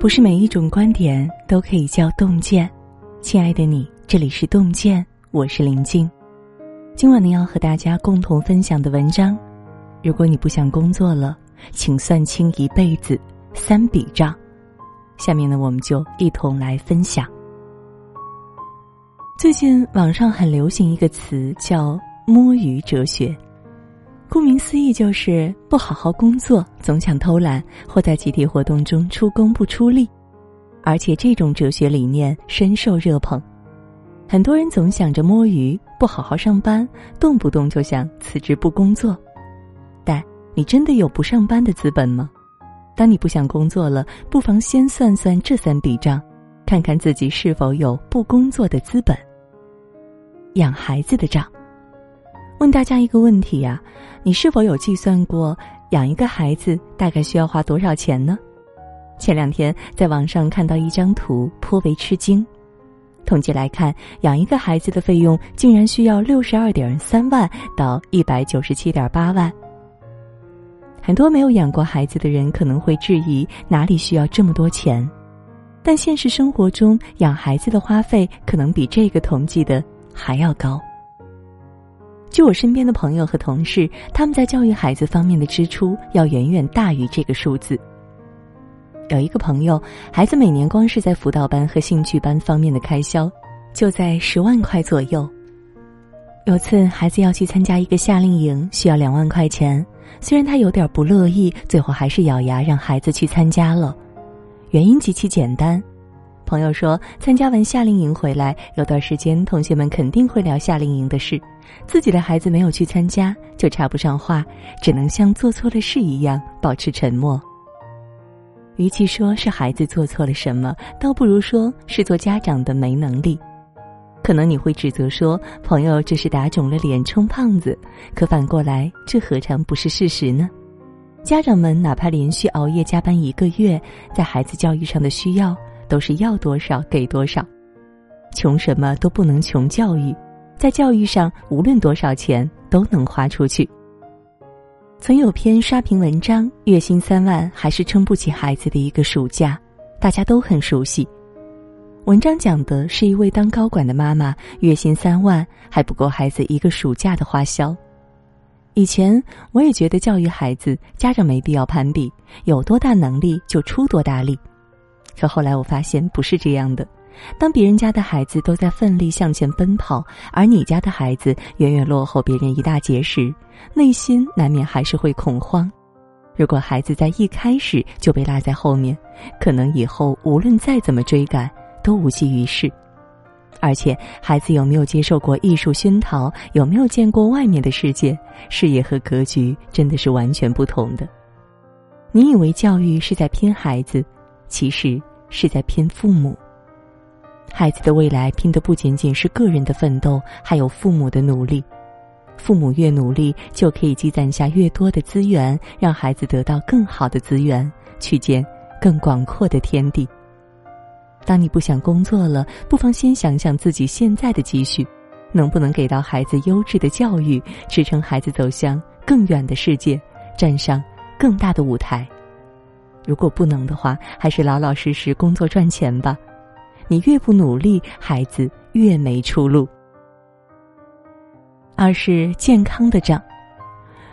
不是每一种观点都可以叫洞见。亲爱的你，这里是洞见，我是林静。今晚呢，要和大家共同分享的文章：如果你不想工作了，请算清一辈子三笔账。下面呢，我们就一同来分享。最近网上很流行一个词叫“摸鱼哲学”。顾名思义，就是不好好工作，总想偷懒，或在集体活动中出工不出力。而且这种哲学理念深受热捧，很多人总想着摸鱼，不好好上班，动不动就想辞职不工作。但你真的有不上班的资本吗？当你不想工作了，不妨先算算这三笔账，看看自己是否有不工作的资本。养孩子的账。问大家一个问题呀，你是否有计算过养一个孩子大概需要花多少钱呢？前两天在网上看到一张图，颇为吃惊。统计来看，养一个孩子的费用竟然需要六十二点三万到一百九十七点八万。很多没有养过孩子的人可能会质疑哪里需要这么多钱，但现实生活中养孩子的花费可能比这个统计的还要高。就我身边的朋友和同事，他们在教育孩子方面的支出要远远大于这个数字。有一个朋友，孩子每年光是在辅导班和兴趣班方面的开销，就在十万块左右。有次孩子要去参加一个夏令营，需要两万块钱，虽然他有点不乐意，最后还是咬牙让孩子去参加了。原因极其简单。朋友说，参加完夏令营回来，有段时间同学们肯定会聊夏令营的事，自己的孩子没有去参加，就插不上话，只能像做错了事一样保持沉默。与其说是孩子做错了什么，倒不如说是做家长的没能力。可能你会指责说，朋友这是打肿了脸充胖子，可反过来，这何尝不是事实呢？家长们哪怕连续熬夜加班一个月，在孩子教育上的需要。都是要多少给多少，穷什么都不能穷教育，在教育上无论多少钱都能花出去。曾有篇刷屏文章，月薪三万还是撑不起孩子的一个暑假，大家都很熟悉。文章讲的是一位当高管的妈妈，月薪三万还不够孩子一个暑假的花销。以前我也觉得教育孩子，家长没必要攀比，有多大能力就出多大力。可后来我发现不是这样的，当别人家的孩子都在奋力向前奔跑，而你家的孩子远远落后别人一大截时，内心难免还是会恐慌。如果孩子在一开始就被落在后面，可能以后无论再怎么追赶都无济于事。而且，孩子有没有接受过艺术熏陶，有没有见过外面的世界，视野和格局真的是完全不同的。你以为教育是在拼孩子？其实是在拼父母。孩子的未来拼的不仅仅是个人的奋斗，还有父母的努力。父母越努力，就可以积攒下越多的资源，让孩子得到更好的资源，去见更广阔的天地。当你不想工作了，不妨先想想自己现在的积蓄，能不能给到孩子优质的教育，支撑孩子走向更远的世界，站上更大的舞台。如果不能的话，还是老老实实工作赚钱吧。你越不努力，孩子越没出路。二是健康的账。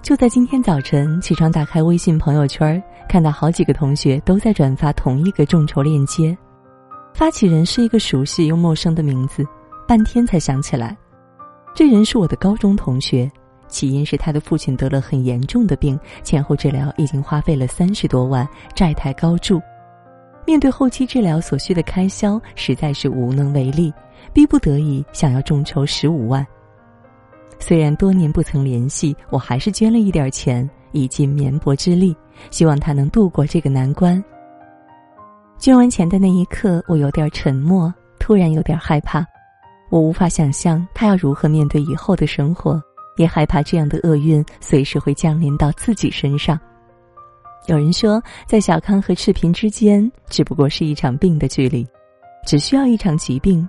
就在今天早晨起床，打开微信朋友圈，看到好几个同学都在转发同一个众筹链接，发起人是一个熟悉又陌生的名字，半天才想起来，这人是我的高中同学。起因是他的父亲得了很严重的病，前后治疗已经花费了三十多万，债台高筑。面对后期治疗所需的开销，实在是无能为力，逼不得已想要众筹十五万。虽然多年不曾联系，我还是捐了一点钱，以尽绵薄之力，希望他能度过这个难关。捐完钱的那一刻，我有点沉默，突然有点害怕，我无法想象他要如何面对以后的生活。也害怕这样的厄运随时会降临到自己身上。有人说，在小康和赤贫之间，只不过是一场病的距离，只需要一场疾病，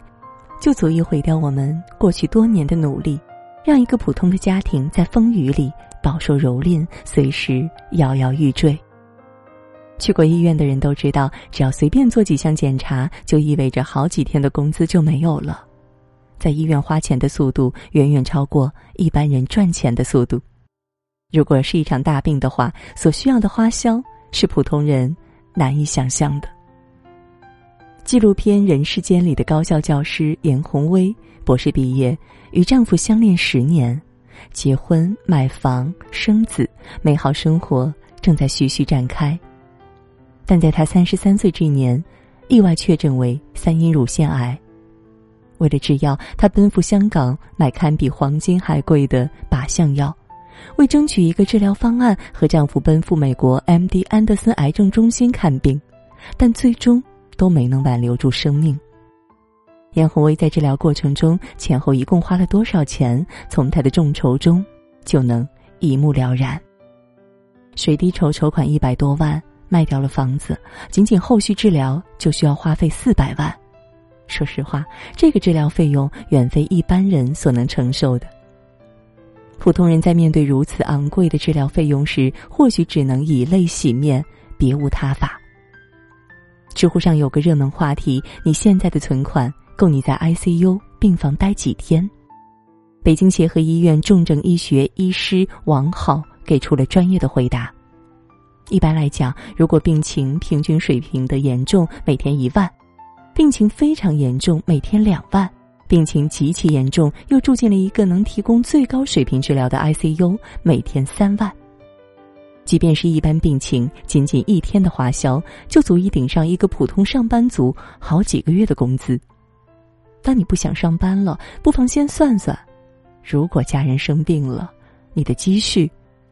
就足以毁掉我们过去多年的努力，让一个普通的家庭在风雨里饱受蹂躏，随时摇摇欲坠。去过医院的人都知道，只要随便做几项检查，就意味着好几天的工资就没有了。在医院花钱的速度远远超过一般人赚钱的速度。如果是一场大病的话，所需要的花销是普通人难以想象的。纪录片《人世间》里的高校教师严红薇，博士毕业，与丈夫相恋十年，结婚、买房、生子，美好生活正在徐徐展开。但在她三十三岁这一年，意外确诊为三阴乳腺癌。为了制药，她奔赴香港买堪比黄金还贵的靶向药，为争取一个治疗方案，和丈夫奔赴美国 M.D. 安德森癌症中心看病，但最终都没能挽留住生命。严红薇在治疗过程中前后一共花了多少钱？从她的众筹中就能一目了然。水滴筹筹款一百多万。卖掉了房子，仅仅后续治疗就需要花费四百万。说实话，这个治疗费用远非一般人所能承受的。普通人在面对如此昂贵的治疗费用时，或许只能以泪洗面，别无他法。知乎上有个热门话题：你现在的存款够你在 ICU 病房待几天？北京协和医院重症医学医师王浩给出了专业的回答。一般来讲，如果病情平均水平的严重，每天一万；病情非常严重，每天两万；病情极其严重，又住进了一个能提供最高水平治疗的 ICU，每天三万。即便是一般病情，仅仅一天的花销就足以顶上一个普通上班族好几个月的工资。当你不想上班了，不妨先算算：如果家人生病了，你的积蓄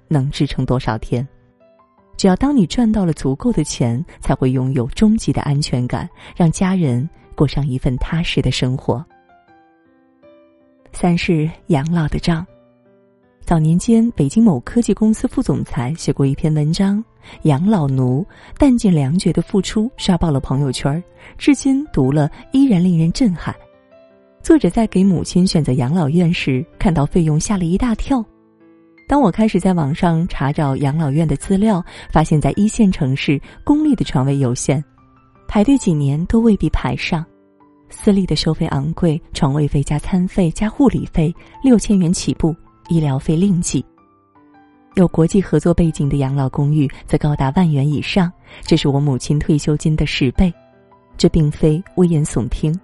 能支撑多少天？只要当你赚到了足够的钱，才会拥有终极的安全感，让家人过上一份踏实的生活。三是养老的账。早年间，北京某科技公司副总裁写过一篇文章，《养老奴弹尽粮绝的付出》，刷爆了朋友圈至今读了依然令人震撼。作者在给母亲选择养老院时，看到费用吓了一大跳。当我开始在网上查找养老院的资料，发现，在一线城市，公立的床位有限，排队几年都未必排上；私立的收费昂贵，床位费加餐费加护理费六千元起步，医疗费另计。有国际合作背景的养老公寓则高达万元以上，这是我母亲退休金的十倍。这并非危言耸听。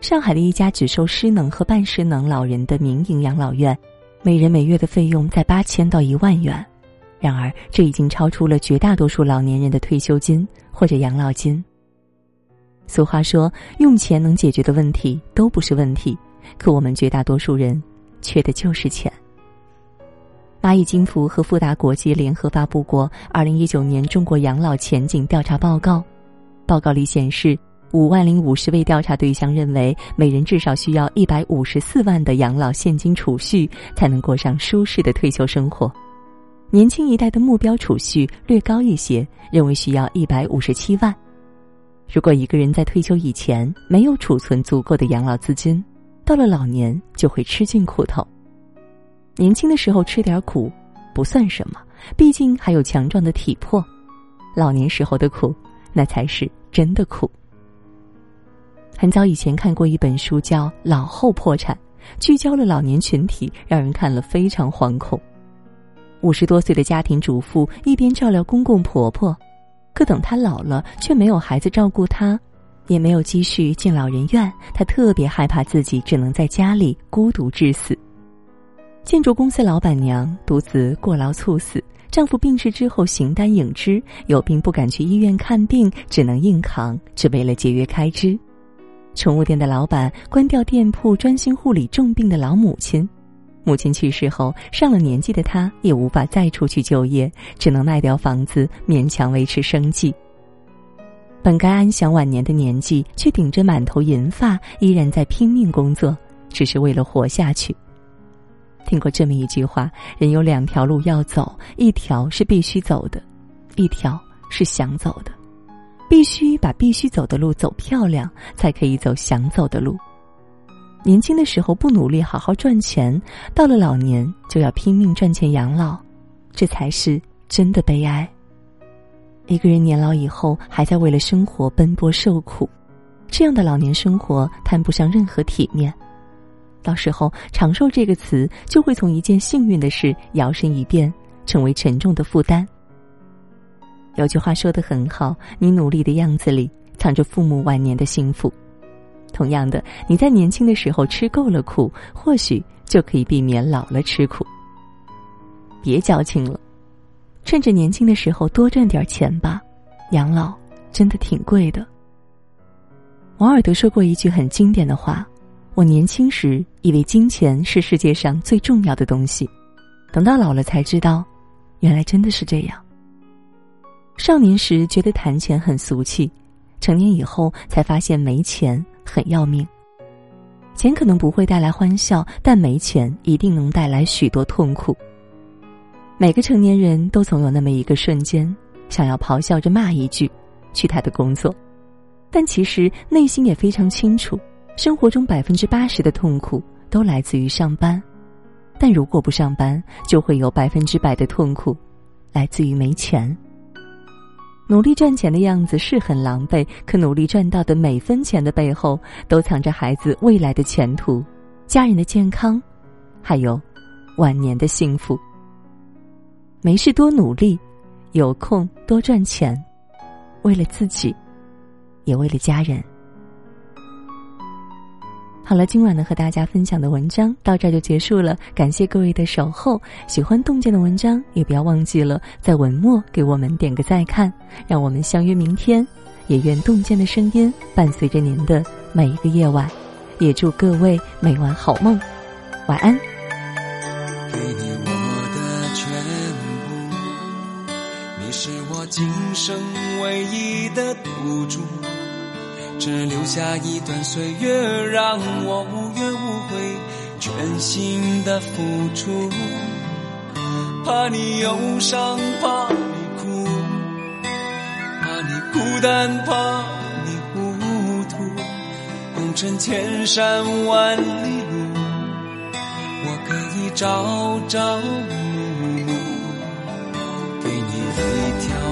上海的一家只收失能和半失能老人的民营养老院。每人每月的费用在八千到一万元，然而这已经超出了绝大多数老年人的退休金或者养老金。俗话说，用钱能解决的问题都不是问题，可我们绝大多数人缺的就是钱。蚂蚁金服和富达国际联合发布过《二零一九年中国养老前景调查报告》，报告里显示。五万零五十位调查对象认为，每人至少需要一百五十四万的养老现金储蓄，才能过上舒适的退休生活。年轻一代的目标储蓄略高一些，认为需要一百五十七万。如果一个人在退休以前没有储存足够的养老资金，到了老年就会吃尽苦头。年轻的时候吃点苦，不算什么，毕竟还有强壮的体魄。老年时候的苦，那才是真的苦。很早以前看过一本书，叫《老后破产》，聚焦了老年群体，让人看了非常惶恐。五十多岁的家庭主妇一边照料公公婆婆，可等她老了却没有孩子照顾她，也没有积蓄进老人院，她特别害怕自己只能在家里孤独致死。建筑公司老板娘独自过劳猝死，丈夫病逝之后形单影只，有病不敢去医院看病，只能硬扛，只为了节约开支。宠物店的老板关掉店铺，专心护理重病的老母亲。母亲去世后，上了年纪的他也无法再出去就业，只能卖掉房子勉强维持生计。本该安享晚年的年纪，却顶着满头银发，依然在拼命工作，只是为了活下去。听过这么一句话：人有两条路要走，一条是必须走的，一条是想走的。必须把必须走的路走漂亮，才可以走想走的路。年轻的时候不努力好好赚钱，到了老年就要拼命赚钱养老，这才是真的悲哀。一个人年老以后还在为了生活奔波受苦，这样的老年生活谈不上任何体面。到时候“长寿”这个词就会从一件幸运的事摇身一变，成为沉重的负担。有句话说的很好：“你努力的样子里，藏着父母晚年的幸福。”同样的，你在年轻的时候吃够了苦，或许就可以避免老了吃苦。别矫情了。趁着年轻的时候多赚点钱吧，养老真的挺贵的。王尔德说过一句很经典的话：“我年轻时以为金钱是世界上最重要的东西，等到老了才知道，原来真的是这样。少年时觉得谈钱很俗气，成年以后才发现没钱很要命。钱可能不会带来欢笑，但没钱一定能带来许多痛苦。”每个成年人都总有那么一个瞬间，想要咆哮着骂一句，去他的工作，但其实内心也非常清楚，生活中百分之八十的痛苦都来自于上班，但如果不上班，就会有百分之百的痛苦，来自于没钱。努力赚钱的样子是很狼狈，可努力赚到的每分钱的背后，都藏着孩子未来的前途、家人的健康，还有晚年的幸福。没事多努力，有空多赚钱，为了自己，也为了家人。好了，今晚呢和大家分享的文章到这就结束了，感谢各位的守候。喜欢洞见的文章，也不要忘记了在文末给我们点个再看，让我们相约明天。也愿洞见的声音伴随着您的每一个夜晚，也祝各位每晚好梦，晚安。给你我的全部，你是我今生唯一的赌注，只留下一段岁月，让我无怨无悔，全心的付出。怕你忧伤，怕你哭，怕你孤单，怕你糊涂。红尘千山万里路，我可以朝朝暮暮，给你一条。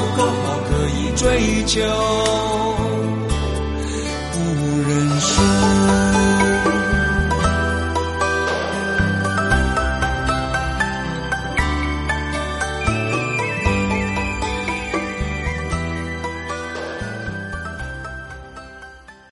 追求。